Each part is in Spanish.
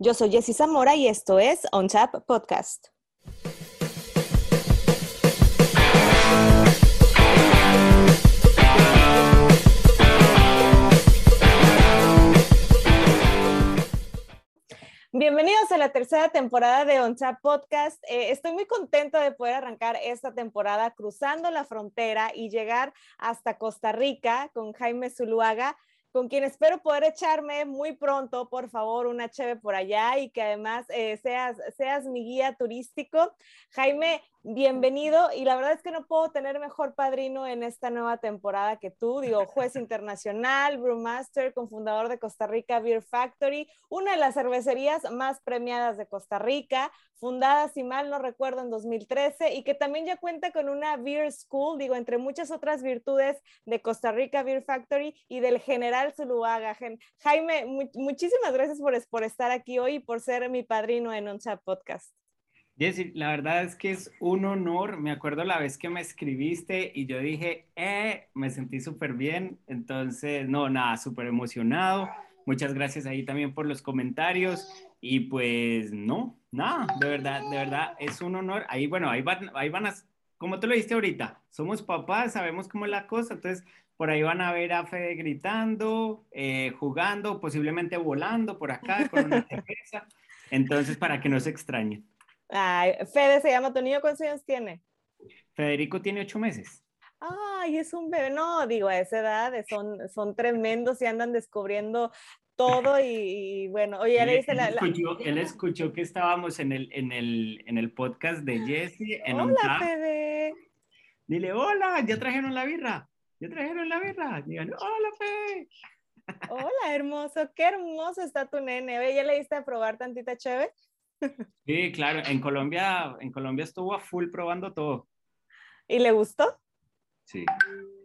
Yo soy Jessy Zamora y esto es On Tap Podcast. Bienvenidos a la tercera temporada de On Tap Podcast. Eh, estoy muy contenta de poder arrancar esta temporada cruzando la frontera y llegar hasta Costa Rica con Jaime Zuluaga con quien espero poder echarme muy pronto, por favor, una cheve por allá y que además eh, seas, seas mi guía turístico. Jaime, bienvenido y la verdad es que no puedo tener mejor padrino en esta nueva temporada que tú, digo, juez internacional, brewmaster, cofundador de Costa Rica Beer Factory, una de las cervecerías más premiadas de Costa Rica, fundada, si mal no recuerdo, en 2013 y que también ya cuenta con una Beer School, digo, entre muchas otras virtudes de Costa Rica Beer Factory y del general Zuluaga. Jaime, muchísimas gracias por, estar aquí hoy y por ser mi padrino en OnChat Podcast. Jessy, la verdad es que es un honor. Me acuerdo la vez que me escribiste y yo dije, eh, me sentí súper bien. Entonces, no, nada, súper emocionado. Muchas gracias ahí también por los comentarios. Y pues, no, nada, de verdad, de verdad, es un honor. Ahí, bueno, ahí van, ahí van a, como tú lo dijiste ahorita, somos papás, sabemos cómo es la cosa. Entonces, por ahí van a ver a Fede gritando, eh, jugando, posiblemente volando por acá con una cerveza. Entonces, para que no se extrañen. Ay, Fede se llama tu niño, ¿cuántos años tiene? Federico tiene ocho meses. Ay, es un bebé. No, digo, a esa edad son, son tremendos y andan descubriendo todo y, bueno, oye, le dice la, Él escuchó que estábamos en el, en el, en el podcast de Jesse. En hola, Fede. Dile, hola, ya trajeron la birra. Ya trajeron la birra. Digan, hola, Fede. Hola, hermoso. Qué hermoso está tu nene. ¿ya le diste a probar tantita chévere? Sí, claro, en Colombia, en Colombia estuvo a full probando todo. ¿Y le gustó? Sí.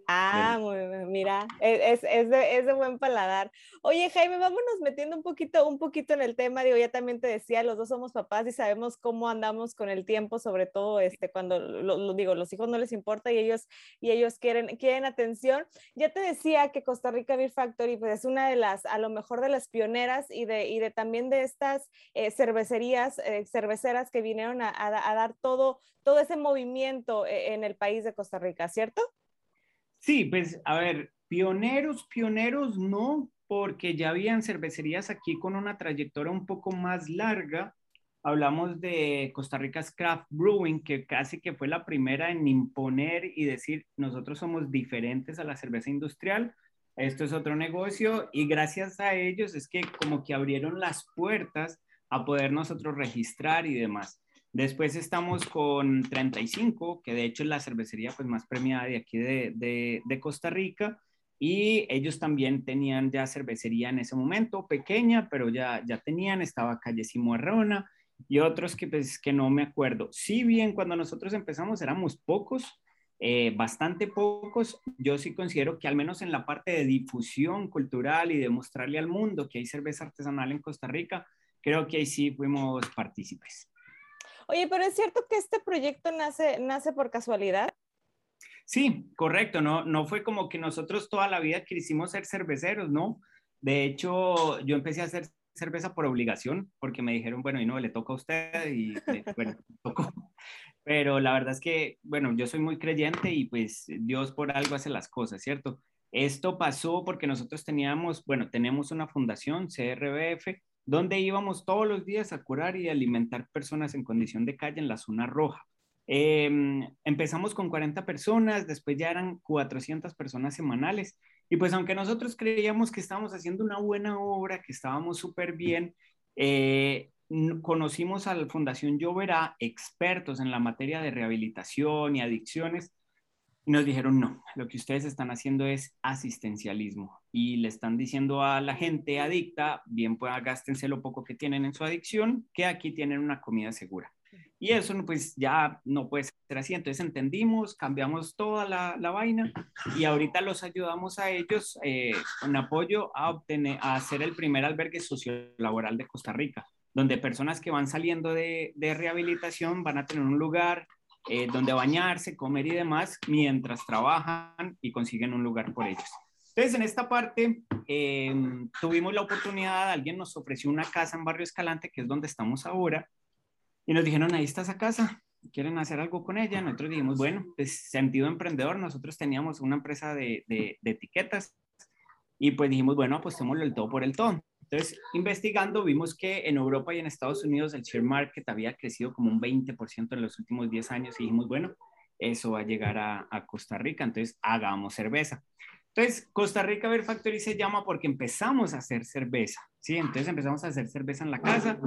Ah, mira, e, es, es, de, es, de, buen paladar. Oye, Jaime, vámonos metiendo un poquito, un poquito en el tema. Digo, ya también te decía, los dos somos papás y sabemos cómo andamos con el tiempo, sobre todo este, cuando lo, digo, los hijos no les importa y ellos, y ellos quieren, quieren atención. Ya te decía que Costa Rica Beer Factory pues, es una de las, a lo mejor de las pioneras y de, y de también de estas eh, cervecerías, eh, cerveceras que vinieron a, a, dar todo, todo ese movimiento eh, en el país de Costa Rica, ¿cierto? Sí, pues a ver, pioneros, pioneros no, porque ya habían cervecerías aquí con una trayectoria un poco más larga. Hablamos de Costa Rica's Craft Brewing, que casi que fue la primera en imponer y decir, nosotros somos diferentes a la cerveza industrial, esto es otro negocio, y gracias a ellos es que como que abrieron las puertas a poder nosotros registrar y demás. Después estamos con 35, que de hecho es la cervecería pues, más premiada de aquí de, Costa Rica. Y ellos también tenían ya cervecería en ese momento, pequeña, pero ya, ya tenían, estaba Calle Cimuerrona y otros que, pues, que no me acuerdo. Si bien cuando nosotros empezamos éramos pocos, eh, bastante pocos, yo sí considero que al menos en la parte de difusión cultural y de mostrarle al mundo que hay cerveza artesanal en Costa Rica, creo que ahí sí fuimos partícipes. Oye, pero es cierto que este proyecto nace, nace por casualidad. Sí, correcto, no, no fue como que nosotros toda la vida quisimos ser cerveceros, ¿no? De hecho, yo empecé a hacer cerveza por obligación, porque me dijeron, bueno, y no, le toca a usted, y bueno, tocó. Pero la verdad es que, bueno, yo soy muy creyente y pues Dios por algo hace las cosas, ¿cierto? Esto pasó porque nosotros teníamos, bueno, tenemos una fundación, CRBF, donde íbamos todos los días a curar y alimentar personas en condición de calle en la zona roja. Em, empezamos con 40 personas, después ya eran 400 personas semanales. Y pues aunque nosotros creíamos que estábamos haciendo una buena obra, que estábamos súper bien, eh, conocimos a la Fundación Lloverá, expertos en la materia de rehabilitación y adicciones, y nos dijeron, no, lo que ustedes están haciendo es asistencialismo y le están diciendo a la gente adicta, bien pues gástense lo poco que tienen en su adicción, que aquí tienen una comida segura. Y eso pues ya no puede ser así. Entonces entendimos, cambiamos toda la, la vaina y ahorita los ayudamos a ellos eh, con apoyo a obtener, a hacer el primer albergue sociolaboral de Costa Rica, donde personas que van saliendo de, de rehabilitación van a tener un lugar eh, donde bañarse, comer y demás, mientras trabajan y consiguen un lugar por ellos. Entonces, en esta parte, em, tuvimos la oportunidad, alguien nos ofreció una casa en Barrio Escalante, que es donde estamos ahora, y nos dijeron, ahí está esa casa, quieren hacer algo con ella. Nosotros dijimos, bueno, pues sentido emprendedor, nosotros teníamos una empresa de, de, etiquetas y pues dijimos, bueno, apostémoslo el todo por el todo. Entonces, investigando, vimos que en Europa y en Estados Unidos el share market había crecido como un 20% en los últimos 10 años y dijimos, bueno, eso va a llegar a, a Costa Rica, entonces hagamos cerveza. Entonces, Costa Rica Beer Factory se llama porque empezamos a hacer cerveza, ¿sí? Entonces empezamos a hacer cerveza en la casa.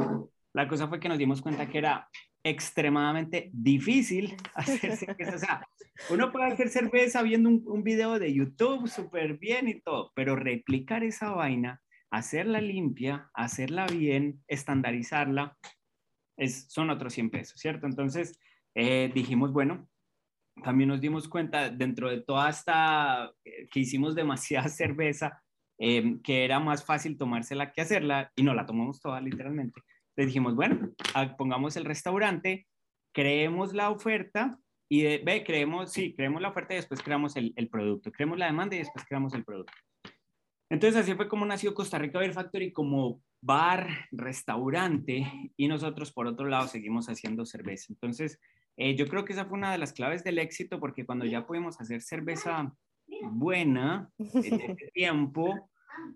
La cosa fue que nos dimos cuenta que era extremadamente difícil hacer cerveza. O sea, uno puede hacer cerveza viendo un, video de YouTube súper bien y todo, pero replicar esa vaina, hacerla limpia, hacerla bien, estandarizarla, es, son otros 100 pesos, ¿cierto? Entonces eh, dijimos, bueno, también nos dimos cuenta dentro de toda esta, eh, que hicimos demasiada cerveza, eh, que era más fácil tomársela que hacerla y no la tomamos toda literalmente. Le dijimos, bueno, ah, pongamos el restaurante, creemos la oferta y ve, creemos, sí, creemos la oferta y después creamos el, el, producto, creemos la demanda y después creamos el producto. Entonces así fue como nació Costa Rica Beer Factory como bar, restaurante y nosotros por otro lado seguimos haciendo cerveza. Entonces eh, yo creo que esa fue una de las claves del éxito porque cuando ya pudimos hacer cerveza buena en ese tiempo,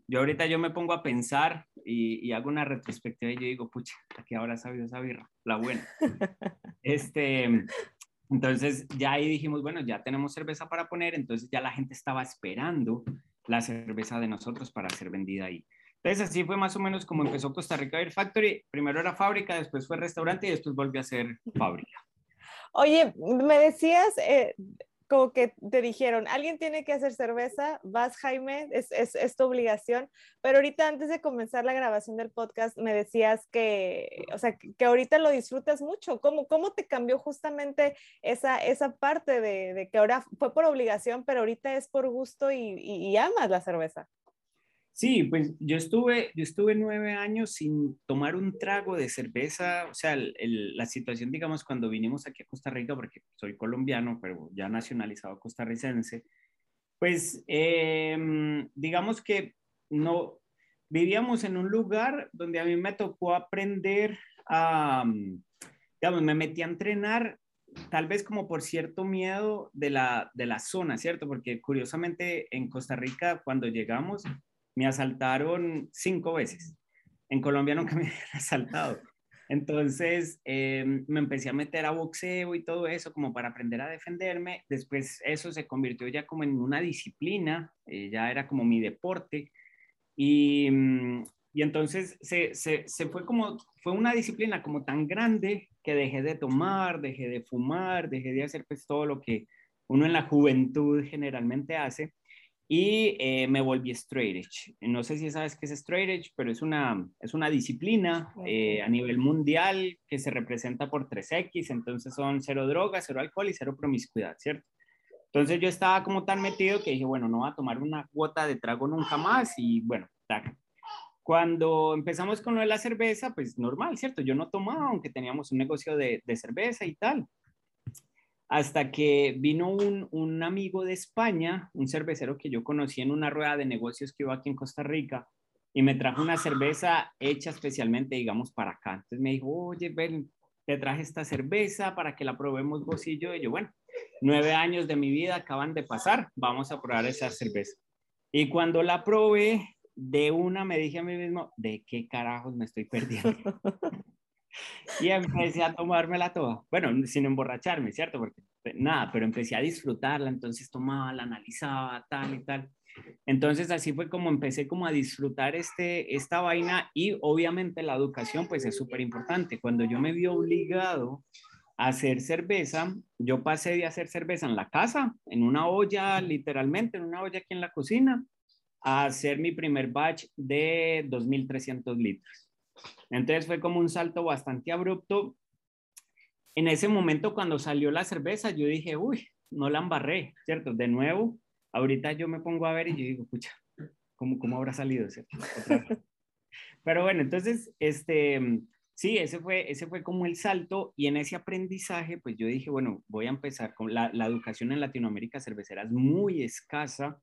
yo ahorita yo me pongo a pensar y, hago una retrospectiva y yo digo, pucha, aquí ahora sabido esa birra, la buena. Este, entonces ya ahí dijimos, bueno, ya tenemos cerveza para poner, entonces ya la gente estaba esperando la cerveza de nosotros para ser vendida ahí. Entonces así fue más o menos como empezó Costa Rica Beer Factory. Primero era fábrica, después fue restaurante y después volvió a ser fábrica. Oye, me decías, eh, como que te dijeron, alguien tiene que hacer cerveza, vas Jaime, es, es, es, tu obligación, pero ahorita antes de comenzar la grabación del podcast me decías que, o sea, que, ahorita lo disfrutas mucho, ¿cómo, cómo te cambió justamente esa, esa parte de, de, que ahora fue por obligación, pero ahorita es por gusto y, y amas la cerveza? Sí, pues yo estuve, yo estuve nueve años sin tomar un trago de cerveza, o sea, la situación, digamos, cuando vinimos aquí a Costa Rica, porque soy colombiano, pero ya nacionalizado costarricense, pues em, digamos que no, vivíamos en un lugar donde a mí me tocó aprender a, digamos, me metí a entrenar tal vez como por cierto miedo de la, de la zona, ¿cierto? Porque curiosamente en Costa Rica cuando llegamos me asaltaron cinco veces. En Colombia nunca me habían asaltado. Entonces em, me empecé a meter a boxeo y todo eso como para aprender a defenderme. Después eso se convirtió ya como en una disciplina, eh, ya era como mi deporte. Y, mm, y entonces se, se, se, fue como, fue una disciplina como tan grande que dejé de tomar, dejé de fumar, dejé de hacer pues todo lo que uno en la juventud generalmente hace y eh, me volví straight edge. No sé si sabes qué es straight edge, pero es una, es una disciplina eh, a nivel mundial que se representa por 3X, entonces son cero drogas, cero alcohol y cero promiscuidad, ¿cierto? Entonces yo estaba como tan metido que dije, bueno, no voy a tomar una cuota de trago nunca más y bueno, tac. Cuando empezamos con lo de la cerveza, pues normal, ¿cierto? Yo no tomaba, aunque teníamos un negocio de, de cerveza y tal hasta que vino un, amigo de España, un cervecero que yo conocí en una rueda de negocios que iba aquí en Costa Rica, y me trajo una cerveza hecha especialmente, digamos, para acá. Entonces me dijo, oye, ven, te traje esta cerveza para que la probemos vos y yo. Y yo, bueno, nueve años de mi vida acaban de pasar, vamos a probar esa cerveza. Y cuando la probé, de una me dije a mí mismo, ¿de qué carajos me estoy perdiendo? y empecé a tomármela toda. Bueno, sin emborracharme, ¿cierto? Porque pues, nada, pero empecé a disfrutarla, entonces tomaba, la analizaba, tal y tal. Entonces así fue como empecé como a disfrutar este, esta vaina y obviamente la educación pues es súper importante. Cuando yo me vi obligado a hacer cerveza, yo pasé de hacer cerveza en la casa, en una olla, literalmente, en una olla aquí en la cocina, a hacer mi primer batch de 2.300 litros. Entonces fue como un salto bastante abrupto. En ese momento cuando salió la cerveza, yo dije, uy, no la embarré, ¿cierto? De nuevo, ahorita yo me pongo a ver y yo digo, pucha, ¿cómo, cómo habrá salido? ¿cierto? Pero bueno, entonces, este, sí, ese fue, ese fue como el salto y en ese aprendizaje, pues yo dije, bueno, voy a empezar con la, la educación en Latinoamérica cervecera es muy escasa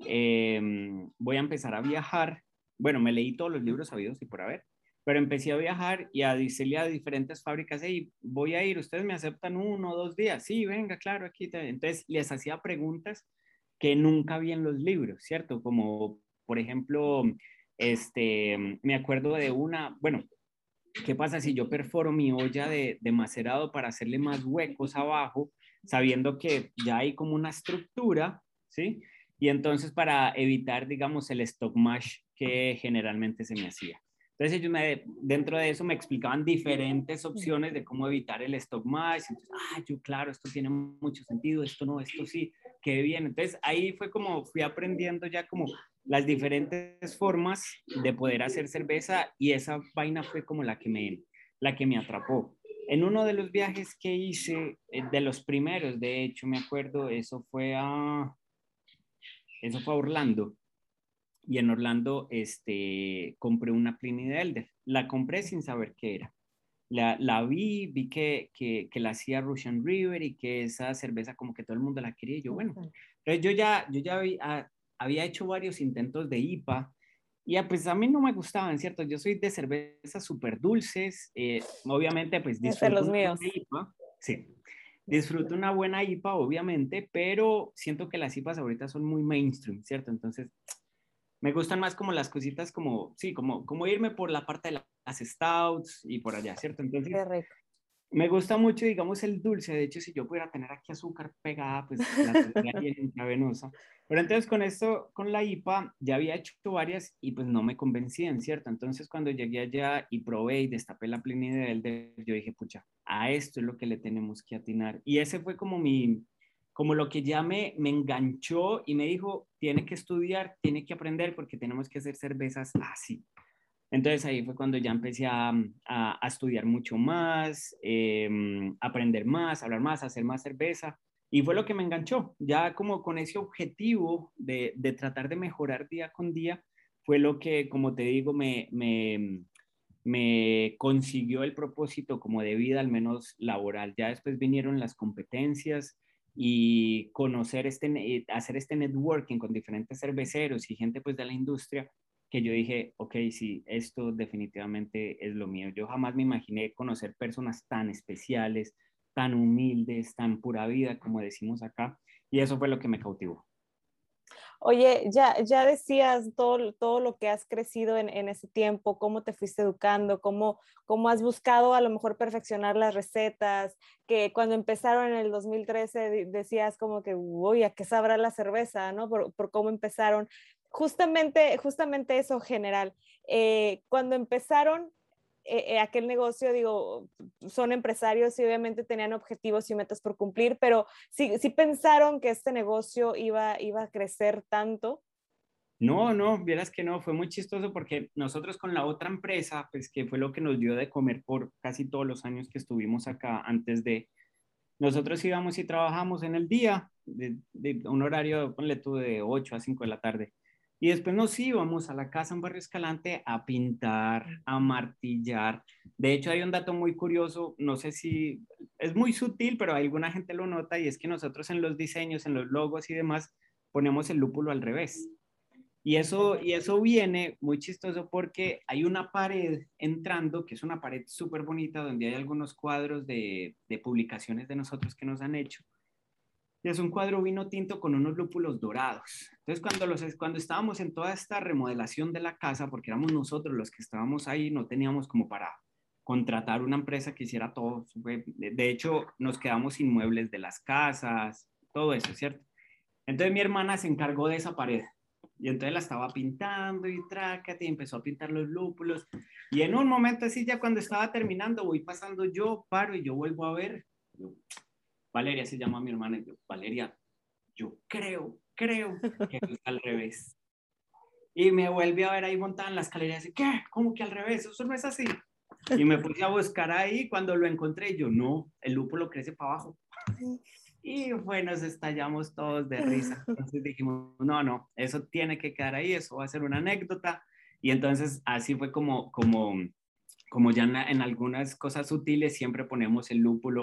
em, voy a empezar a viajar. Bueno, me leí todos los libros sabidos y por haber, pero empecé a viajar y a decirle a diferentes fábricas, hey, voy a ir, ustedes me aceptan uno o dos días. Sí, venga, claro, aquí. Entonces les hacía preguntas que nunca vi en los libros, ¿cierto? Como, por ejemplo, este, me acuerdo de una, bueno, ¿qué pasa si yo perforo mi olla de, de macerado para hacerle más huecos abajo, sabiendo que ya hay como una estructura, ¿sí? Y entonces para evitar, digamos, el stock mash que generalmente se me hacía. Entonces ellos me, dentro de eso me explicaban diferentes opciones de cómo evitar el stock mash. Entonces, ah, yo claro, esto tiene mucho sentido, esto no, esto sí, qué bien. Entonces ahí fue como fui aprendiendo ya como las diferentes formas de poder hacer cerveza y esa vaina fue como la que me, la que me atrapó. En uno de los viajes que hice, eh, de los primeros, de hecho, me acuerdo, eso fue a, eso fue a Orlando. Y en Orlando, este, compré una Pliny de Elder. La compré sin saber qué era. La, la vi, vi que, que, que, la hacía Russian River y que esa cerveza como que todo el mundo la quería. Y yo, bueno, entonces yo ya, yo ya vi, ah, había hecho varios intentos de IPA y ah, pues a mí no me gustaban, ¿cierto? Yo soy de cervezas súper dulces, eh, obviamente pues disfruto los míos. IPA, sí, disfruto una buena IPA, obviamente, pero siento que las IPAs ahorita son muy mainstream, ¿cierto? Entonces me gustan más como las cositas como, sí, como, como irme por la parte de las stouts y por allá, ¿cierto? Entonces, me gusta mucho, digamos, el dulce. De hecho, si yo pudiera tener aquí azúcar pegada, pues la tendría bien intravenosa. Pero entonces con esto, con la IPA, ya había hecho varias y pues no me convencían, ¿cierto? Entonces cuando llegué allá y probé y destapé la Pliny de Elder, yo dije, pucha, a esto es lo que le tenemos que atinar. Y ese fue como mi, como lo que ya me, me enganchó y me dijo, tiene que estudiar, tiene que aprender porque tenemos que hacer cervezas así. Entonces ahí fue cuando ya empecé a, a, estudiar mucho más, eh, aprender más, hablar más, hacer más cerveza. Y fue lo que me enganchó, ya como con ese objetivo de, de tratar de mejorar día con día, fue lo que, como te digo, me, me, me consiguió el propósito como de vida, al menos laboral. Ya después vinieron las competencias y conocer este, eh, hacer este networking con diferentes cerveceros y gente pues de la industria que yo dije, ok, sí, esto definitivamente es lo mío. Yo jamás me imaginé conocer personas tan especiales, tan humildes, tan pura vida, como decimos acá, y eso fue lo que me cautivó. Oye, ya, ya decías todo, todo lo que has crecido en, en, ese tiempo, cómo te fuiste educando, cómo, cómo has buscado a lo mejor perfeccionar las recetas, que cuando empezaron en el 2013 decías como que, uy, ¿a qué sabrá la cerveza? ¿no? Por, por cómo empezaron justamente, justamente eso general. Eh, cuando empezaron eh, eh, aquel negocio, digo, son empresarios y obviamente tenían objetivos y metas por cumplir, pero sí, sí pensaron que este negocio iba, iba a crecer tanto. No, no, vieras que no, fue muy chistoso porque nosotros con la otra empresa, pues que fue lo que nos dio de comer por casi todos los años que estuvimos acá antes de, nosotros íbamos y trabajamos en el día, de, de un horario, ponle tú, de 8 a 5 de la tarde. Y después nos íbamos a la casa en Barrio Escalante a pintar, a martillar. De hecho, hay un dato muy curioso, no sé si es muy sutil, pero alguna gente lo nota y es que nosotros en los diseños, en los logos y demás, ponemos el lúpulo al revés. Y eso, y eso viene muy chistoso porque hay una pared entrando, que es una pared súper bonita, donde hay algunos cuadros de, de publicaciones de nosotros que nos han hecho es un cuadro vino tinto con unos lúpulos dorados. Entonces, cuando, los, cuando estábamos en toda esta remodelación de la casa, porque éramos nosotros los que estábamos ahí, no teníamos como para contratar una empresa que hiciera todo. De hecho, nos quedamos sin muebles de las casas, todo eso, ¿cierto? Entonces mi hermana se encargó de esa pared. Y entonces la estaba pintando y trácate y empezó a pintar los lúpulos. Y en un momento así, ya cuando estaba terminando, voy pasando yo, paro y yo vuelvo a ver. Valeria se llama mi hermana y yo, Valeria, yo creo, creo que es al revés. Y me vuelve a ver ahí montada en la escalera y dice, ¿qué? ¿Cómo que al revés? Eso no es así. Y me puse a buscar ahí, cuando lo encontré, yo, no, el lúpulo crece para abajo. Y bueno, nos estallamos todos de risa. Entonces dijimos, no, no, eso tiene que quedar ahí, eso va a ser una anécdota. Y entonces así fue como, como, como ya en, en algunas cosas sutiles siempre ponemos el lúpulo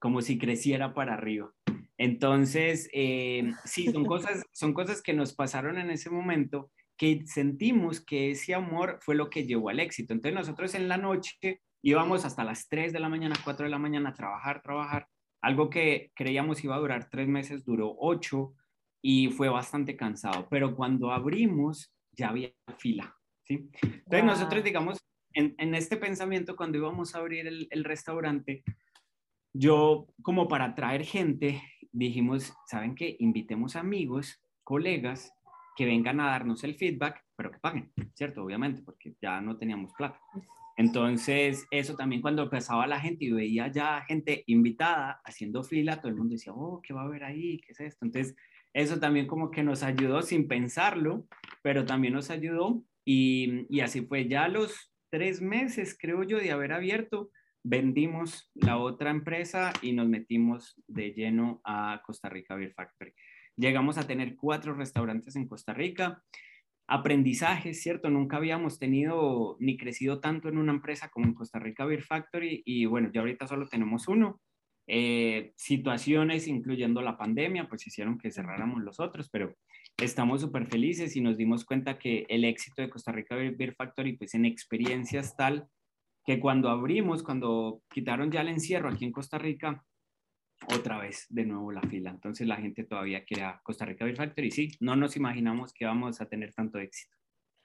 como si creciera para arriba. Entonces, eh, sí, son cosas, son cosas que nos pasaron en ese momento que sentimos que ese amor fue lo que llevó al éxito. Entonces nosotros en la noche íbamos hasta las 3 de la mañana, 4 de la mañana a trabajar, trabajar. Algo que creíamos iba a durar tres meses, duró ocho y fue bastante cansado. Pero cuando abrimos, ya había fila. ¿sí? Entonces nosotros, digamos, en, en, este pensamiento, cuando íbamos a abrir el, el restaurante, yo como para atraer gente, dijimos, ¿saben qué? Invitemos amigos, colegas, que vengan a darnos el feedback, pero que paguen, ¿cierto? Obviamente, porque ya no teníamos plata. Entonces, eso también cuando empezaba la gente y veía ya gente invitada haciendo fila, todo el mundo decía, oh, ¿qué va a haber ahí? ¿Qué es esto? Entonces, eso también como que nos ayudó sin pensarlo, pero también nos ayudó y, y así fue. Ya los tres meses, creo yo, de haber abierto, vendimos la otra empresa y nos metimos de lleno a Costa Rica Beer Factory. Llegamos a tener cuatro restaurantes en Costa Rica aprendizajes, ¿cierto? Nunca habíamos tenido ni crecido tanto en una empresa como en Costa Rica Beer Factory y bueno, ya ahorita solo tenemos uno. Eh, situaciones, incluyendo la pandemia, pues hicieron que cerráramos los otros, pero estamos súper felices y nos dimos cuenta que el éxito de Costa Rica Beer Factory, pues en experiencias tal que cuando abrimos, cuando quitaron ya el encierro aquí en Costa Rica, otra vez de nuevo la fila. Entonces la gente todavía quiere a Costa Rica Beer Factory. Sí, no nos imaginamos que vamos a tener tanto éxito.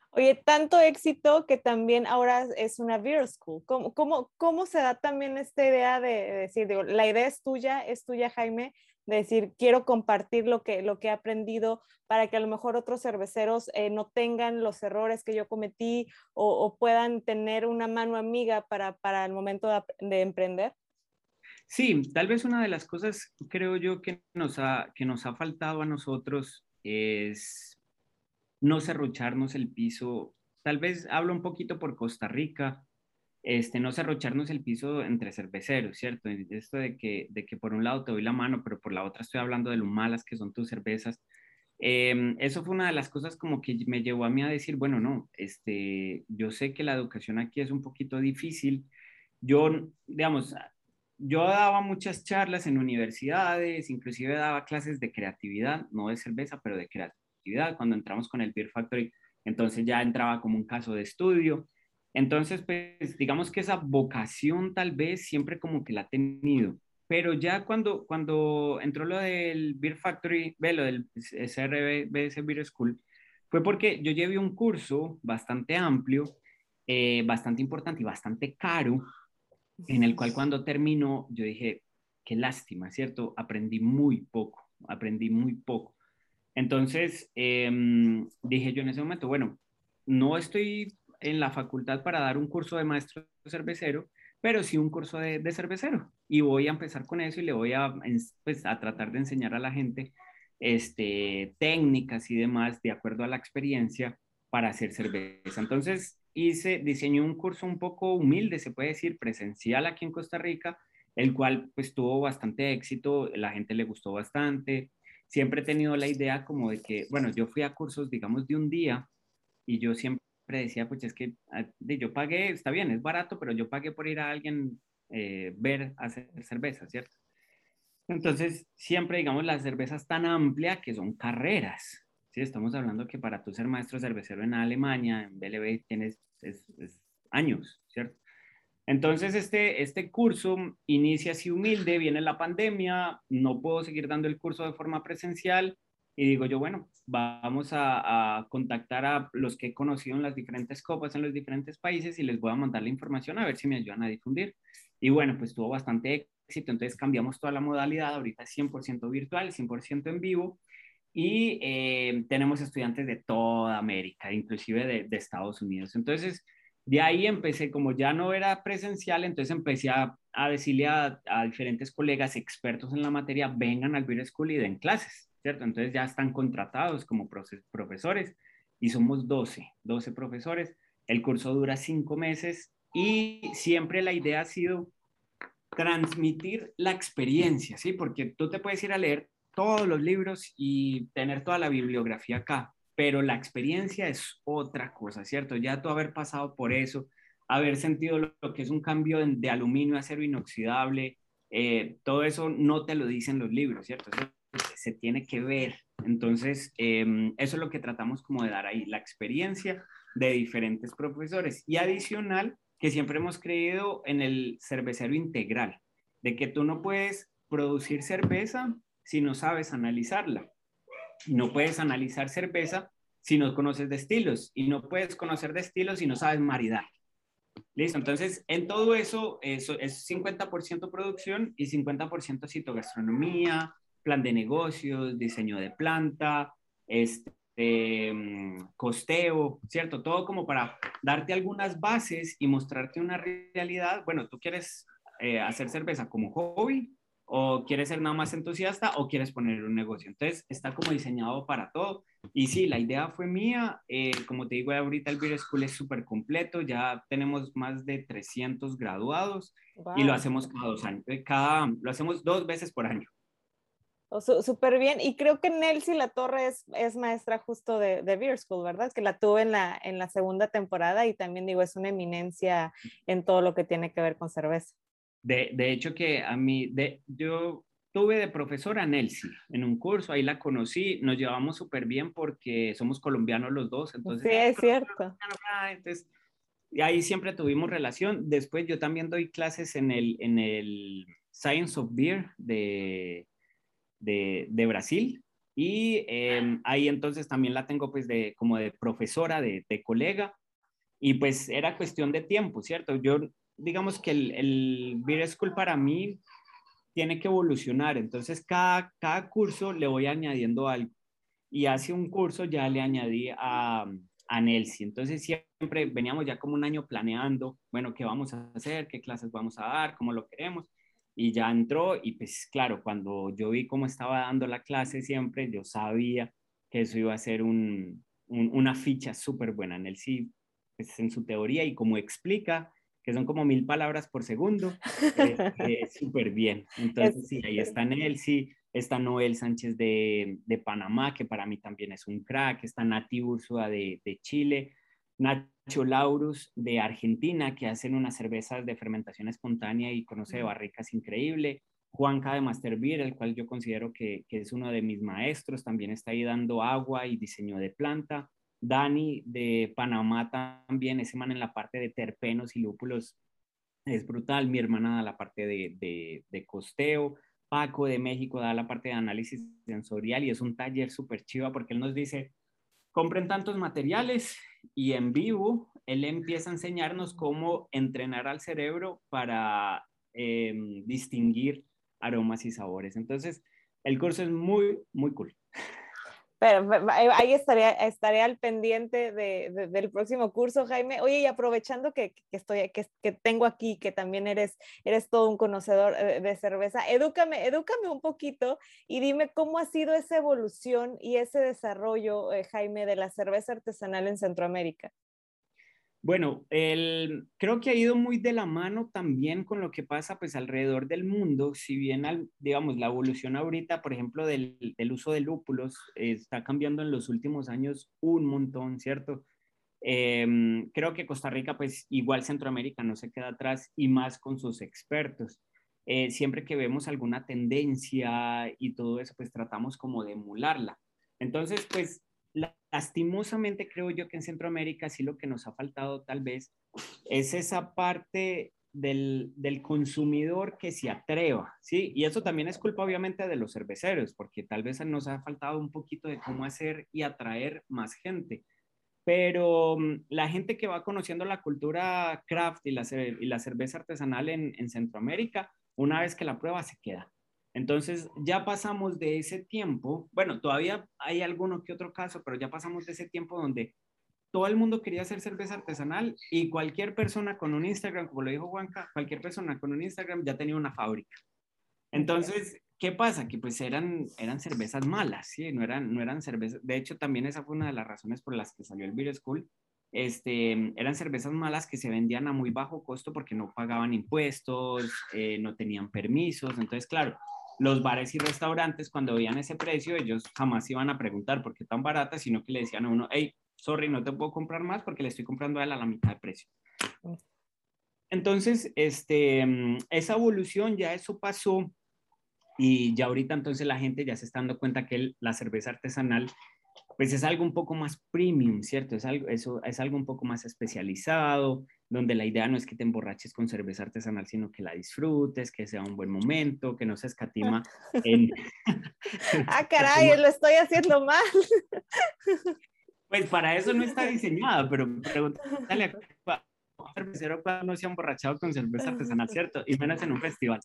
Oye, tanto éxito que también ahora es una beer school. ¿Cómo, cómo, cómo se da también esta idea de, decir, digo, la idea es tuya, es tuya, Jaime, de decir, quiero compartir lo que, lo que he aprendido para que a lo mejor otros cerveceros eh, no tengan los errores que yo cometí o, puedan tener una mano amiga para, para el momento de emprender? Sí, tal vez una de las cosas, creo yo, que nos ha, que nos ha faltado a nosotros es no cerrucharnos el piso. Tal vez hablo un poquito por Costa Rica, este, no cerrocharnos el piso entre cerveceros, ¿cierto? Esto de que, de que por un lado te doy la mano, pero por la otra estoy hablando de lo malas que son tus cervezas. Em, eso fue una de las cosas como que me llevó a mí a decir, bueno, no, este, yo sé que la educación aquí es un poquito difícil. Yo, digamos, yo daba muchas charlas en universidades, inclusive daba clases de creatividad, no de cerveza, pero de creatividad. Cuando entramos con el Beer Factory, entonces ya entraba como un caso de estudio. Entonces, pues digamos que esa vocación tal vez siempre como que la ha tenido. Pero ya cuando, cuando entró lo del Beer Factory, ve, lo del SRBS Beer School, fue porque yo llevé un curso bastante amplio, eh, bastante importante y bastante caro, en el cual cuando terminó yo dije, qué lástima, ¿cierto? Aprendí muy poco, aprendí muy poco. Entonces em, dije yo en ese momento, bueno, no estoy en la facultad para dar un curso de maestro cervecero, pero sí un curso de, cervecero. Y voy a empezar con eso y le voy a, pues, a tratar de enseñar a la gente este, técnicas y demás de acuerdo a la experiencia para hacer cerveza. Entonces, hice, diseñé un curso un poco humilde, se puede decir, presencial aquí en Costa Rica, el cual pues tuvo bastante éxito, la gente le gustó bastante. Siempre he tenido la idea como de que, bueno, yo fui a cursos, digamos, de un día y yo siempre decía, pues es que ah, yo pagué, está bien, es barato, pero yo pagué por ir a alguien eh, ver hacer cerveza, ¿cierto? Entonces, siempre, digamos, las cervezas tan amplias que son carreras, Sí, estamos hablando que para tú ser maestro cervecero en Alemania, en BLB, tienes años, ¿cierto? Entonces, este, este curso inicia así humilde, viene la pandemia, no puedo seguir dando el curso de forma presencial y digo yo, bueno, vamos a, a, contactar a los que he conocido en las diferentes copas en los diferentes países y les voy a mandar la información a ver si me ayudan a difundir. Y bueno, pues tuvo bastante éxito, entonces cambiamos toda la modalidad, ahorita es 100% virtual, 100% en vivo y eh, tenemos estudiantes de toda América, inclusive de, de, Estados Unidos. Entonces, de ahí empecé, como ya no era presencial, entonces empecé a, a decirle a, a, diferentes colegas expertos en la materia, vengan al Beer School y den clases, ¿cierto? Entonces ya están contratados como profesores y somos 12, 12 profesores. El curso dura cinco meses y siempre la idea ha sido transmitir la experiencia, ¿sí? Porque tú te puedes ir a leer todos los libros y tener toda la bibliografía acá, pero la experiencia es otra cosa, ¿cierto? Ya tú haber pasado por eso, haber sentido lo, que es un cambio de, aluminio a acero inoxidable, eh, todo eso no te lo dicen los libros, ¿cierto? Se tiene que ver. Entonces, em, eso es lo que tratamos como de dar ahí, la experiencia de diferentes profesores. Y adicional, que siempre hemos creído en el cervecero integral, de que tú no puedes producir cerveza si no sabes analizarla. No puedes analizar cerveza si no conoces de estilos y no puedes conocer de estilos si no sabes maridar. Listo, entonces en todo eso, eso es 50% producción y 50% citogastronomía, plan de negocios, diseño de planta, este, mm, costeo, ¿cierto? Todo como para darte algunas bases y mostrarte una realidad. Bueno, tú quieres eh, hacer cerveza como hobby o quieres ser nada más entusiasta o quieres poner un negocio. Entonces, está como diseñado para todo. Y sí, la idea fue mía. Eh, como te digo, ahorita el Beer School es súper completo. Ya tenemos más de 300 graduados y lo hacemos cada dos años. Cada, lo hacemos dos veces por año. Súper bien. Y creo que Nelcy La Torre es, es maestra justo de, de, Beer School, ¿verdad? Que la tuve en la, en la segunda temporada y también digo, es una eminencia en todo lo que tiene que ver con cerveza. De, de hecho que a mí, de, yo tuve de profesora Nelcy en un curso, ahí la conocí, nos llevamos súper bien porque somos colombianos los dos, entonces... Sí, es cierto. Entonces, y ahí siempre tuvimos relación. Después yo también doy clases en el, en el Science of Beer de de, Brasil. Y em, ahí entonces también la tengo pues de como de profesora, de, colega. Y pues era cuestión de tiempo, ¿cierto? Yo digamos que el, el Beer School para mí tiene que evolucionar. Entonces cada, cada curso le voy añadiendo algo. Y hace un curso ya le añadí a, a Nelsi. Entonces siempre veníamos ya como un año planeando, bueno, qué vamos a hacer, qué clases vamos a dar, cómo lo queremos y ya entró y pues claro, cuando yo vi cómo estaba dando la clase siempre, yo sabía que eso iba a ser un, una ficha súper buena. en el sí, pues, en su teoría y como explica, que son como mil palabras por segundo, es súper bien. Entonces, sí, ahí está Nelsi, está Noel Sánchez de, de, Panamá, que para mí también es un crack, está Nati Úrsula de, de Chile, Nacho Laurus de Argentina, que hacen unas cervezas de fermentación espontánea y conoce de barricas increíble. Juanca de Master Beer, el cual yo considero que, es uno de mis maestros, también está ahí dando agua y diseño de planta. Dani de Panamá también, ese man en la parte de terpenos y lúpulos es brutal. Mi hermana da la parte de, de costeo. Paco de México da la parte de análisis sensorial y es un taller súper chiva porque él nos dice, compren tantos materiales y en vivo él empieza a enseñarnos cómo entrenar al cerebro para em, distinguir aromas y sabores. Entonces, el curso es muy, muy cool. Pero ahí estaría, estaré al pendiente de, del próximo curso, Jaime. Oye, y aprovechando que, que estoy, que, que, tengo aquí, que también eres, eres todo un conocedor eh, de, cerveza, edúcame, edúcame un poquito y dime cómo ha sido esa evolución y ese desarrollo, eh, Jaime, de la cerveza artesanal en Centroamérica. Bueno, creo que ha ido muy de la mano también con lo que pasa pues alrededor del mundo, si bien, digamos, la evolución ahorita, por ejemplo, del, del uso de lúpulos está cambiando en los últimos años un montón, ¿cierto? Em, creo que Costa Rica, pues igual Centroamérica no se queda atrás y más con sus expertos. Eh, siempre que vemos alguna tendencia y todo eso, pues tratamos como de emularla. Entonces, pues lastimosamente creo yo que en Centroamérica sí lo que nos ha faltado tal vez es esa parte del, consumidor que se atreva, ¿sí? Y eso también es culpa obviamente de los cerveceros, porque tal vez nos ha faltado un poquito de cómo hacer y atraer más gente. Pero mm, la gente que va conociendo la cultura craft y la, y la cerveza artesanal en, en Centroamérica, una vez que la prueba se queda. Entonces ya pasamos de ese tiempo, bueno, todavía hay alguno que otro caso, pero ya pasamos de ese tiempo donde todo el mundo quería hacer cerveza artesanal y cualquier persona con un Instagram, como lo dijo Juanca, cualquier persona con un Instagram ya tenía una fábrica. Entonces, ¿qué pasa? Que pues eran, eran cervezas malas, ¿sí? No eran, no eran cervezas, de hecho también esa fue una de las razones por las que salió el Beer School, este, eran cervezas malas que se vendían a muy bajo costo porque no pagaban impuestos, eh, no tenían permisos, entonces claro, los bares y restaurantes cuando veían ese precio, ellos jamás iban a preguntar por qué tan barata, sino que le decían a uno, hey, sorry, no te puedo comprar más porque le estoy comprando a él a la mitad de precio. Entonces, este, esa evolución ya eso pasó y ya ahorita entonces la gente ya se está dando cuenta que la cerveza artesanal pues es algo un poco más premium, ¿cierto? Es algo, eso, es algo un poco más especializado, donde la idea no es que te emborraches con cerveza artesanal, sino que la disfrutes, que sea un buen momento, que no se escatima en... ah, caray, lo estoy haciendo mal. pues para eso no está diseñado, pero pregúntale a cervecero no se ha emborrachado con cerveza artesanal, ¿cierto? Y menos en un festival.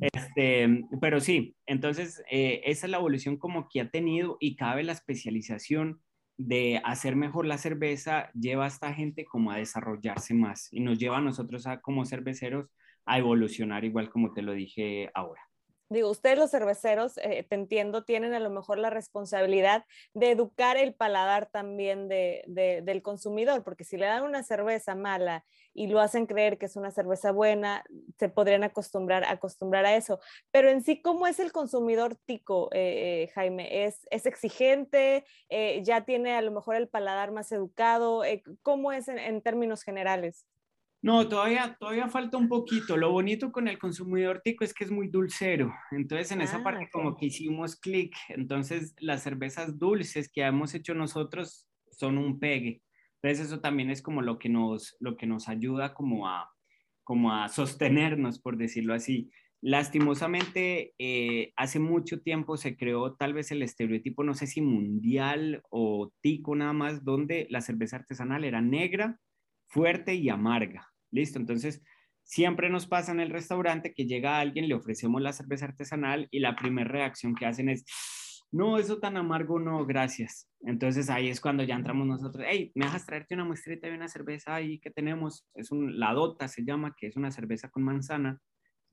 Este, pero sí, entonces eh, esa es la evolución como que ha tenido y cabe la especialización de hacer mejor la cerveza lleva a esta gente como a desarrollarse más y nos lleva a nosotros a, como cerveceros a evolucionar igual como te lo dije ahora digo, ustedes los cerveceros, eh, te entiendo, tienen a lo mejor la responsabilidad de educar el paladar también de, del consumidor, porque si le dan una cerveza mala y lo hacen creer que es una cerveza buena, se podrían acostumbrar, acostumbrar a eso. Pero en sí, ¿cómo es el consumidor tico, eh, eh, Jaime? ¿Es, ¿Es, exigente? ¿Ya tiene a lo mejor el paladar más educado? ¿Cómo es en términos generales? No, todavía, todavía falta un poquito. Lo bonito con el consumidor tico es que es muy dulcero. Entonces, en esa ah, parte como que hicimos clic. Entonces, las cervezas dulces que hemos hecho nosotros son un pegue. Entonces, eso también es como lo que nos, lo que nos ayuda como a, como a sostenernos, por decirlo así. Lastimosamente, eh, hace mucho tiempo se creó tal vez el estereotipo, no sé si mundial o tico nada más, donde la cerveza artesanal era negra, fuerte y amarga. Listo, entonces siempre nos pasa en el restaurante que llega alguien, le ofrecemos la cerveza artesanal y la primera reacción que hacen es, no, eso tan amargo no, gracias. Entonces ahí es cuando ya entramos nosotros, hey, ¿me dejas traerte una muestrita de una cerveza ahí que tenemos? Es un, la Dota se llama, que es una cerveza con manzana.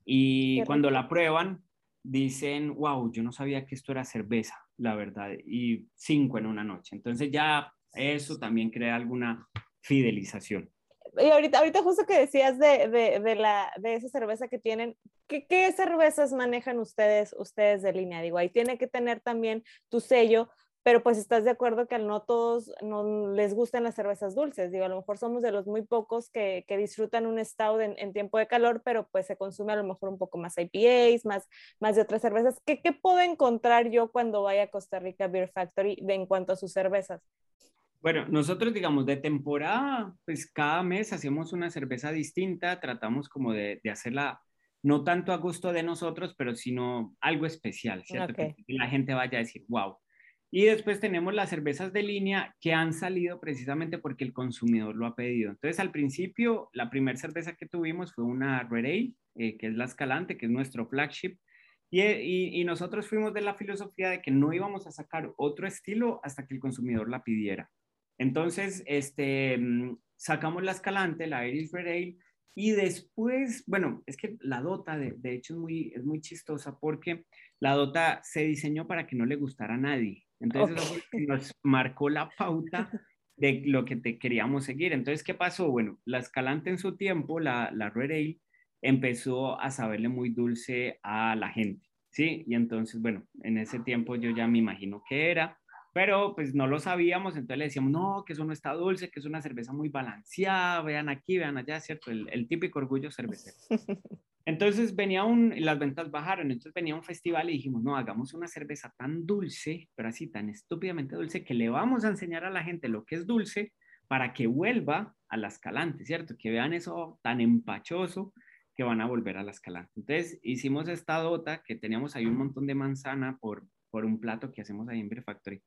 Y cuando la prueban, dicen, wow, yo no sabía que esto era cerveza, la verdad, y cinco en una noche. Entonces ya eso también crea alguna fidelización y ahorita, ahorita justo que decías de, de, de, la, de esa cerveza que tienen, ¿qué, ¿qué, cervezas manejan ustedes, ustedes de línea? Digo, ahí tiene que tener también tu sello, pero pues estás de acuerdo que no todos no les gustan las cervezas dulces. Digo, a lo mejor somos de los muy pocos que, que disfrutan un stout en, en, tiempo de calor, pero pues se consume a lo mejor un poco más IPAs, más, más de otras cervezas. ¿Qué, ¿Qué puedo encontrar yo cuando vaya a Costa Rica Beer Factory de, en cuanto a sus cervezas? Bueno, nosotros digamos de temporada, pues cada mes hacemos una cerveza distinta, tratamos como de, de hacerla no tanto a gusto de nosotros, pero sino algo especial, ¿cierto? Que la gente vaya a decir, wow. Y después tenemos las cervezas de línea que han salido precisamente porque el consumidor lo ha pedido. Entonces, al principio, la primera cerveza que tuvimos fue una Red Ale, eh, que es la Escalante, que es nuestro flagship. Y, y, y, nosotros fuimos de la filosofía de que no íbamos a sacar otro estilo hasta que el consumidor la pidiera. Entonces, este, mm, sacamos la Escalante, la Iris Red y después, bueno, es que la Dota, de, hecho, es muy, es muy chistosa porque la Dota se diseñó para que no le gustara a nadie. Entonces, nos marcó la pauta de lo que te queríamos seguir. Entonces, ¿qué pasó? Bueno, la Escalante en su tiempo, la, la Red Ale, empezó a saberle muy dulce a la gente, ¿sí? Y entonces, bueno, en ese tiempo yo ya me imagino que era pero pues no lo sabíamos, entonces le decíamos, no, que eso no está dulce, que es una cerveza muy balanceada, vean aquí, vean allá, ¿cierto? El, típico orgullo cervecero. Entonces venía un, las ventas bajaron, entonces venía un festival y dijimos, no, hagamos una cerveza tan dulce, pero así tan estúpidamente dulce, que le vamos a enseñar a la gente lo que es dulce para que vuelva a la escalante, ¿cierto? Que vean eso tan empachoso que van a volver a la escalante. Entonces hicimos esta dota que teníamos ahí un montón de manzana por, por un plato que hacemos ahí en Beer Factory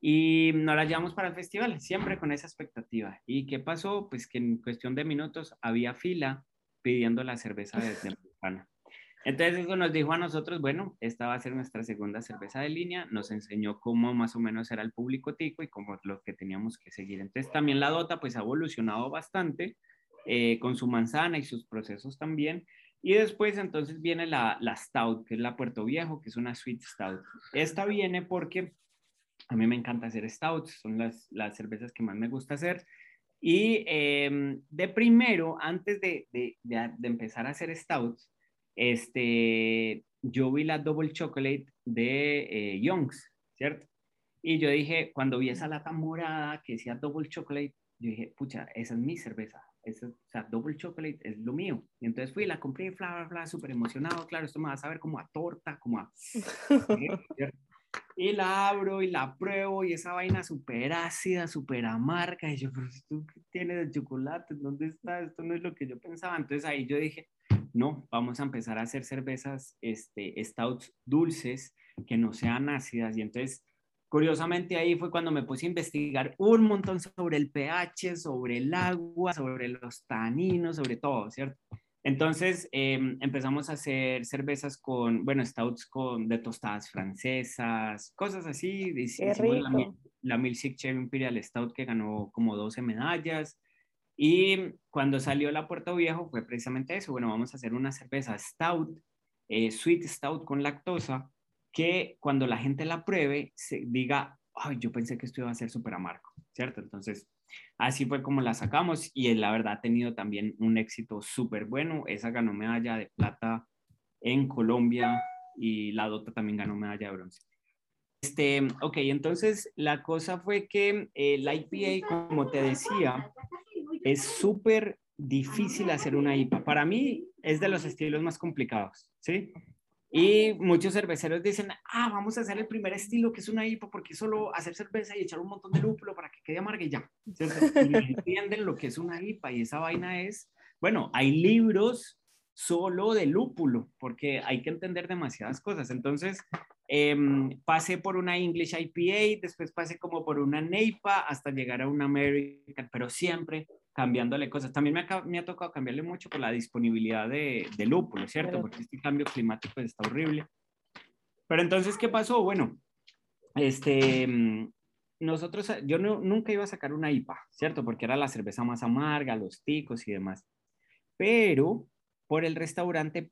y nos la llevamos para el festival, siempre con esa expectativa. ¿Y qué pasó? Pues que en cuestión de minutos había fila pidiendo la cerveza de temprana. Entonces eso nos dijo a nosotros, bueno, esta va a ser nuestra segunda cerveza de línea, nos enseñó cómo más o menos era el público tico y cómo lo que teníamos que seguir. Entonces también la Dota pues ha evolucionado bastante eh, con su manzana y sus procesos también. Y después entonces viene la, la Stout, que es la Puerto Viejo, que es una Sweet Stout. Esta viene porque a mí me encanta hacer stouts, son las, las cervezas que más me gusta hacer. Y em, de primero, antes de, de, de, empezar a hacer stouts, este, yo vi la Double Chocolate de eh, Youngs, ¿cierto? Y yo dije, cuando vi esa lata morada que decía Double Chocolate, yo dije, pucha, esa es mi cerveza. es, o sea, double chocolate es lo mío. Y entonces fui, la compré, bla, bla, bla, súper emocionado, claro, esto me va a saber como a torta, como a... y la abro y la pruebo y esa vaina súper ácida, súper amarga. Y yo, pero tú qué tienes de chocolate, ¿dónde está? Esto no es lo que yo pensaba. Entonces ahí yo dije, no, vamos a empezar a hacer cervezas, este, stouts dulces, que no sean ácidas. Y entonces, curiosamente ahí fue cuando me puse a investigar un montón sobre el pH, sobre el agua, sobre los taninos, sobre todo, ¿cierto? Entonces em, empezamos a hacer cervezas con, bueno, stouts con, de tostadas francesas, cosas así. Hicimos la, la Milkshake Cherry Imperial Stout que ganó como 12 medallas. Y cuando salió la Puerto Viejo fue precisamente eso. Bueno, vamos a hacer una cerveza stout, eh, sweet stout con lactosa, que cuando la gente la pruebe se diga, ay, yo pensé que esto iba a ser súper amargo, ¿cierto? Entonces, así fue como la sacamos y la verdad ha tenido también un éxito súper bueno. Esa ganó medalla de plata en Colombia y la Dota también ganó medalla de bronce. Este, ok, entonces la cosa fue que el IPA, como te decía, es súper difícil hacer una IPA. Para mí es de los estilos más complicados, ¿sí? Y muchos cerveceros dicen, ah, vamos a hacer el primer estilo que es una IPA porque solo hacer cerveza y echar un montón de lúpulo para que quede amarga y ya. Entienden lo que es una IPA y esa vaina es, bueno, hay libros solo de lúpulo porque hay que entender demasiadas cosas. Entonces, em, pasé por una English IPA, después pasé como por una NEIPA hasta llegar a una American, pero siempre cambiándole cosas. También me ha, me ha tocado cambiarle mucho por la disponibilidad de, de lúpulo, ¿cierto? Porque este cambio climático está horrible. Pero entonces, ¿qué pasó? Bueno, este, mm, nosotros, yo no, nunca iba a sacar una IPA, ¿cierto? Porque era la cerveza más amarga, los ticos y demás. Pero por el restaurante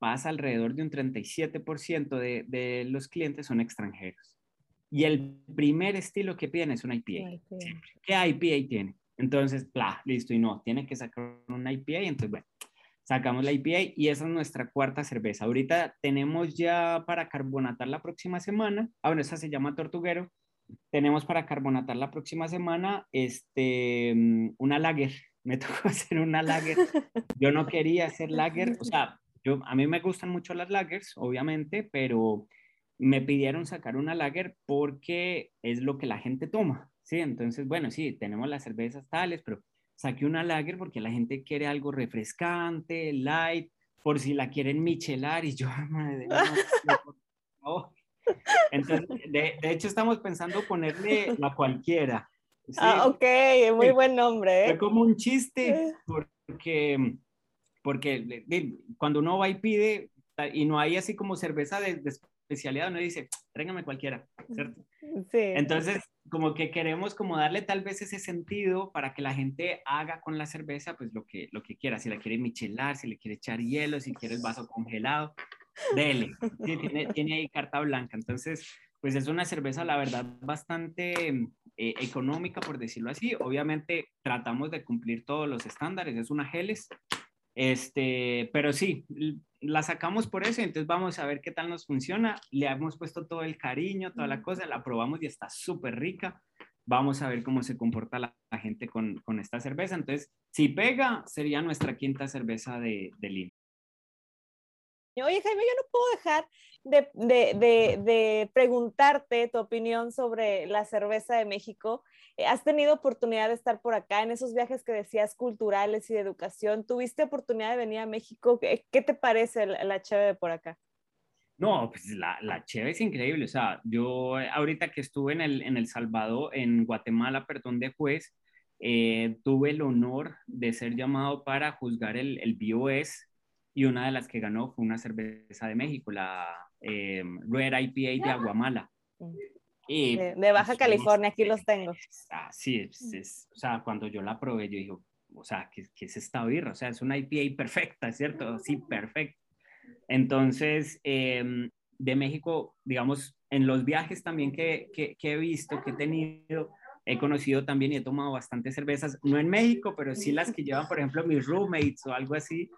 pasa alrededor de un 37% de, de los clientes son extranjeros. Y el primer estilo que piden es una IPA. ¿Qué IPA tiene? Entonces, bla, listo, y no, tiene que sacar una IPA, y entonces, bueno, sacamos la IPA y esa es nuestra cuarta cerveza. Ahorita tenemos ya para carbonatar la próxima semana, ah, bueno, esa se llama Tortuguero, tenemos para carbonatar la próxima semana este, mm, una lager, me tocó hacer una lager, yo no quería hacer lager, o sea, yo, a mí me gustan mucho las lagers, obviamente, pero me pidieron sacar una lager porque es lo que la gente toma, Sí, entonces, bueno, sí, tenemos las cervezas tales, pero saqué una lager porque la gente quiere algo refrescante, light, por si la quieren michelar y yo, madre Entonces, de, hecho, estamos pensando ponerle la cualquiera. Ah, ok, muy buen nombre. Es ¿eh? como un chiste, porque, porque cuando uno va y pide, y no hay así como cerveza de, de especialidad, uno dice, tráigame cualquiera, ¿cierto? Sí. Entonces, como que queremos como darle tal vez ese sentido para que la gente haga con la cerveza pues lo que, lo que quiera, si la quiere michelar, si le quiere echar hielo, si quiere el vaso congelado, dele, tiene, tiene, ahí carta blanca, entonces pues es una cerveza la verdad bastante eh, económica por decirlo así, obviamente tratamos de cumplir todos los estándares, es una Geles, este, pero sí, la sacamos por eso, entonces vamos a ver qué tal nos funciona. Le hemos puesto todo el cariño, toda la cosa, la probamos y está súper rica. Vamos a ver cómo se comporta la, gente con, con, esta cerveza. Entonces, si pega, sería nuestra quinta cerveza de, de Lima. Oye, Jaime, yo no puedo dejar de, de, de, de, preguntarte tu opinión sobre la cerveza de México. Eh, ¿Has tenido oportunidad de estar por acá en esos viajes que decías culturales y de educación? ¿Tuviste oportunidad de venir a México? ¿Qué, qué te parece la, la de por acá? No, pues la, la cheve es increíble. O sea, yo eh, ahorita que estuve en El, en el Salvador, en Guatemala, perdón, de juez, eh, tuve el honor de ser llamado para juzgar el, el BOS y una de las que ganó fue una cerveza de México, la eh, Red IPA de Aguamala. Y, de, Baja pues, California, aquí los tengo. Ah, sí, es, o sea, cuando yo la probé, yo dije, o sea, ¿qué, qué es esta birra? O sea, es una IPA perfecta, ¿cierto? Sí, perfecta. Entonces, em, de México, digamos, en los viajes también que, que, que, he visto, que he tenido, he conocido también y he tomado bastantes cervezas, no en México, pero sí las que llevan, por ejemplo, mis roommates o algo así,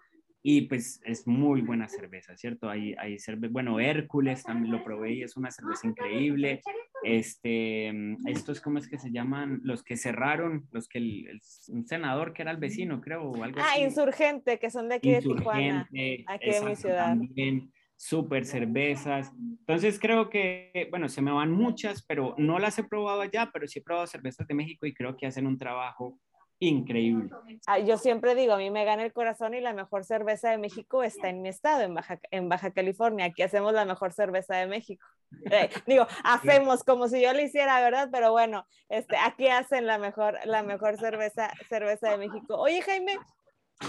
y pues es muy buena cerveza, ¿cierto? Hay, hay cerveza, bueno, Hércules también lo probé y es una cerveza increíble. este, estos, ¿cómo es que se llaman? Los que cerraron, los que el, un senador que era el vecino, creo, o algo ah, insurgente, que son de aquí de Tijuana, aquí de mi ciudad. También, súper cervezas. Entonces creo que, bueno, se me van muchas, pero no las he probado allá, pero sí he probado cervezas de México y creo que hacen un trabajo increíble. Ah, yo siempre digo, a mí me gana el corazón y la mejor cerveza de México está en mi estado, en Baja, en Baja California. Aquí hacemos la mejor cerveza de México. Eh, digo, hacemos como si yo lo hiciera, ¿verdad? Pero bueno, este, aquí hacen la mejor, la mejor cerveza, cerveza de México. Oye, Jaime,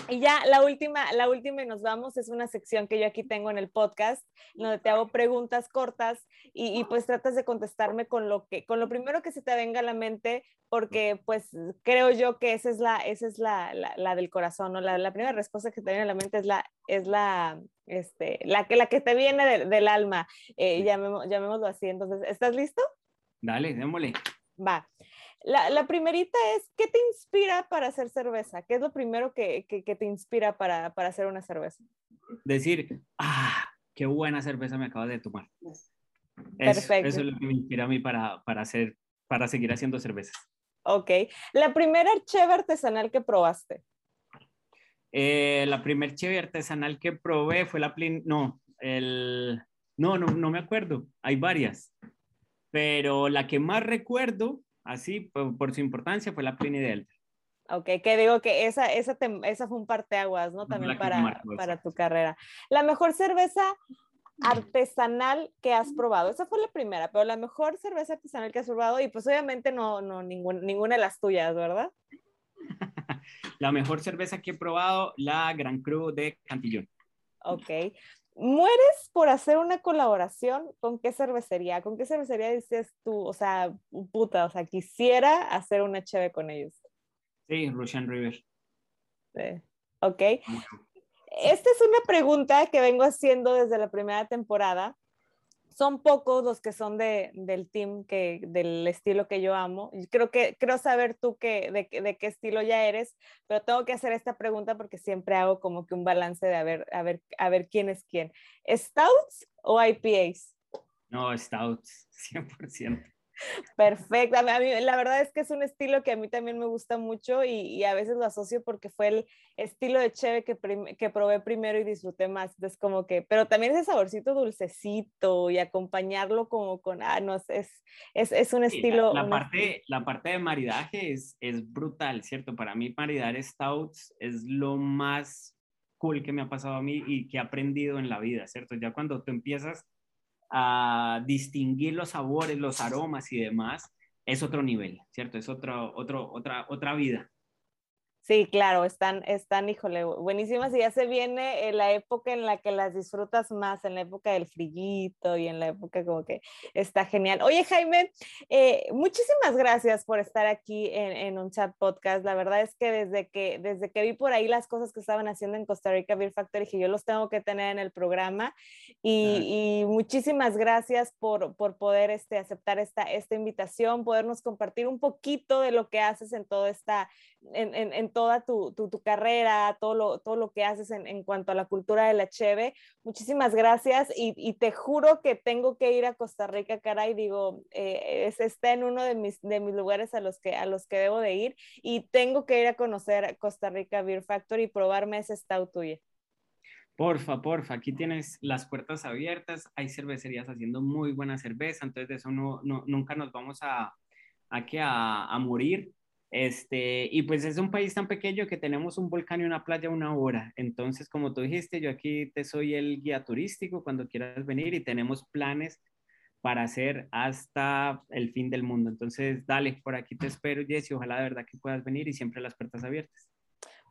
y ya la última, la última y nos vamos, es una sección que yo aquí tengo en el podcast, donde te hago preguntas cortas y, pues tratas de contestarme con lo que, con lo primero que se te venga a la mente, porque pues creo yo que esa es la, esa es la, la, del corazón, ¿no? La, la, primera respuesta que te viene a la mente es la, es la, este, la que, la que te viene del alma, eh, llamémoslo así. Entonces, ¿estás listo? Dale, démosle. Va. La, la, primerita es, ¿qué te inspira para hacer cerveza? ¿Qué es lo primero que, que, te inspira para, para, hacer una cerveza? Decir, ah, qué buena cerveza me acabas de tomar. Perfecto. Eso, es lo que me inspira a mí para, para, hacer, para seguir haciendo cervezas. Ok. ¿La primera cheve artesanal que probaste? Eh, la primer cheve artesanal que probé fue la... Plin no, el... No, no, no me acuerdo. Hay varias. Pero la que más recuerdo así por, su importancia fue la Pliny Delta. Ok, que digo que esa, esa, esa fue un parteaguas, ¿no? También para, para tu carrera. La mejor cerveza artesanal que has probado. Esa fue la primera, pero la mejor cerveza artesanal que has probado y pues obviamente no, no ningún, ninguna de las tuyas, ¿verdad? la mejor cerveza que he probado, la Gran Cru de Cantillón. Ok mueres por hacer una colaboración con qué cervecería, con qué cervecería dices tú, o sea, puta, o sea, quisiera hacer una cheve con ellos. Sí, Russian River. Sí. Ok. Esta es una pregunta que vengo haciendo desde la primera temporada son pocos los que son de, del team que, del estilo que yo amo. Creo que creo saber tú que, de, de, qué estilo ya eres, pero tengo que hacer esta pregunta porque siempre hago como que un balance de a ver, a ver, a ver quién es quién. ¿Stouts o IPAs? No, Stouts, 100%. Perfecto. A mí, la verdad es que es un estilo que a mí también me gusta mucho y, a veces lo asocio porque fue el estilo de cheve que, que probé primero y disfruté más. Es como que, pero también ese saborcito dulcecito y acompañarlo como con, ah, no, es, es, es un estilo. la, parte, la parte de maridaje es, es brutal, ¿cierto? Para mí maridar stouts es lo más cool que me ha pasado a mí y que he aprendido en la vida, ¿cierto? Ya cuando tú empiezas a distinguir los sabores, los aromas y demás, es otro nivel, ¿cierto? Es otro, otro, otra, otra vida. Sí, claro, están, están, híjole, buenísimas y ya se viene eh, la época en la que las disfrutas más, en la época del frillito y en la época como que está genial. Oye, Jaime, eh, muchísimas gracias por estar aquí en, un chat podcast. La verdad es que desde que desde que vi por ahí las cosas que estaban haciendo en Costa Rica Beer Factory, dije, yo los tengo que tener en el programa y, y muchísimas gracias por, por poder este, aceptar esta, esta invitación, podernos compartir un poquito de lo que haces en toda esta, en, en, en toda tu, tu, carrera, todo lo, todo lo que haces en, en, cuanto a la cultura de la cheve. Muchísimas gracias y, y, te juro que tengo que ir a Costa Rica, caray, digo, eh, es, está en uno de mis, de mis lugares a los, que, a los que debo de ir y tengo que ir a conocer Costa Rica Beer Factory y probarme ese stout tuyo. Porfa, porfa, aquí tienes las puertas abiertas, hay cervecerías haciendo muy buena cerveza, entonces de eso no, no nunca nos vamos a, a, a, a morir este, y pues es un país tan pequeño que tenemos un volcán y una playa una hora. Entonces, como tú dijiste, yo aquí te soy el guía turístico cuando quieras venir y tenemos planes para hacer hasta el fin del mundo. Entonces, dale, por aquí te espero, Jessy. Ojalá de verdad que puedas venir y siempre las puertas abiertas.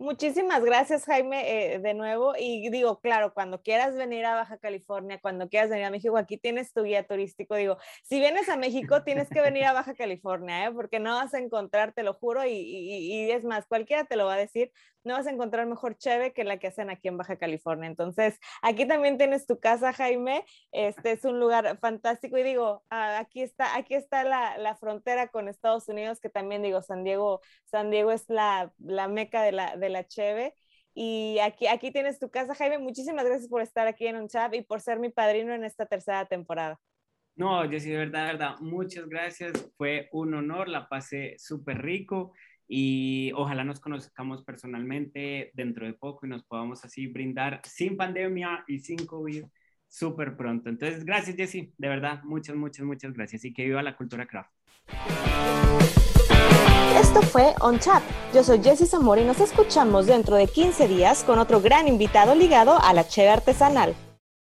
Muchísimas gracias, Jaime, eh, de nuevo. Y digo, claro, cuando quieras venir a Baja California, cuando quieras venir a México, aquí tienes tu guía turístico. Digo, si vienes a México, tienes que venir a Baja California, ¿eh? porque no vas a encontrar, te lo juro, y, y, es más, cualquiera te lo va a decir, no vas a encontrar mejor cheve que la que hacen aquí en Baja California. Entonces, aquí también tienes tu casa, Jaime. Este es un lugar fantástico. Y digo, ah, aquí está, aquí está la, la, frontera con Estados Unidos, que también digo, San Diego, San Diego es la, la meca de la, de la cheve. Y aquí, aquí tienes tu casa, Jaime. Muchísimas gracias por estar aquí en un chat y por ser mi padrino en esta tercera temporada. No, Jessy, de verdad, de verdad, muchas gracias. Fue un honor, la pasé súper rico y ojalá nos conozcamos personalmente dentro de poco y nos podamos así brindar sin pandemia y sin COVID súper pronto. Entonces, gracias, Jessy, de verdad, muchas, muchas, muchas gracias y que viva la cultura craft. Esto fue On Chat. Yo soy Jessy Zamora y nos escuchamos dentro de 15 días con otro gran invitado ligado a la cheve artesanal.